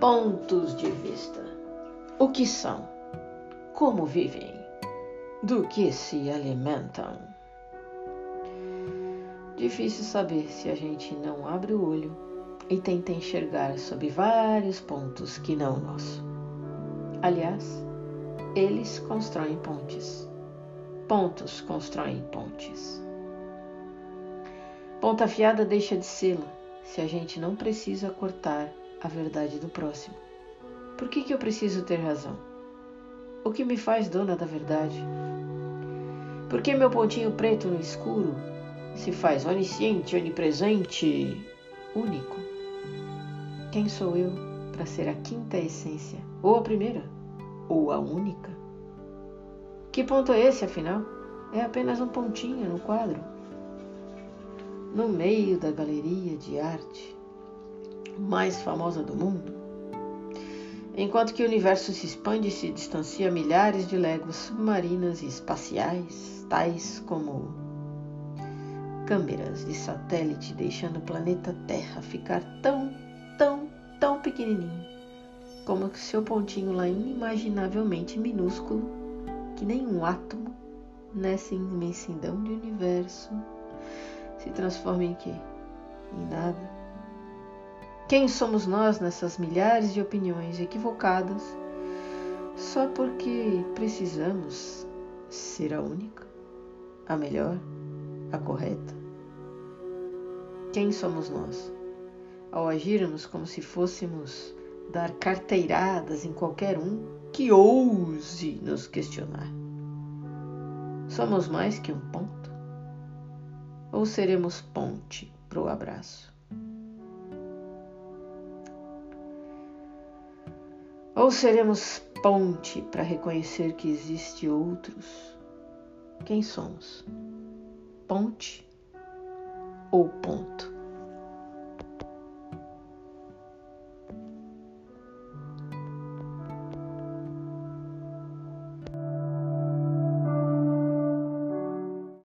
Pontos de vista. O que são? Como vivem? Do que se alimentam? Difícil saber se a gente não abre o olho e tenta enxergar sob vários pontos que não nosso. Aliás, eles constroem pontes. Pontos constroem pontes. Ponta afiada deixa de sê-la se a gente não precisa cortar a verdade do próximo. Por que, que eu preciso ter razão? O que me faz dona da verdade? Por que meu pontinho preto no escuro se faz onisciente, onipresente, único? Quem sou eu para ser a quinta essência? Ou a primeira? Ou a única? Que ponto é esse, afinal? É apenas um pontinho no quadro. No meio da galeria de arte mais famosa do mundo. Enquanto que o universo se expande e se distancia milhares de léguas submarinas e espaciais, tais como câmeras de satélite deixando o planeta Terra ficar tão, tão, tão pequenininho, como seu pontinho lá inimaginavelmente minúsculo, que nem um átomo nessa imensidão de universo se transforma em quê? Em nada quem somos nós nessas milhares de opiniões equivocadas só porque precisamos ser a única, a melhor, a correta? Quem somos nós ao agirmos como se fôssemos dar carteiradas em qualquer um que ouse nos questionar? Somos mais que um ponto? Ou seremos ponte para o abraço? Ou seremos ponte para reconhecer que existe outros? Quem somos? Ponte ou ponto?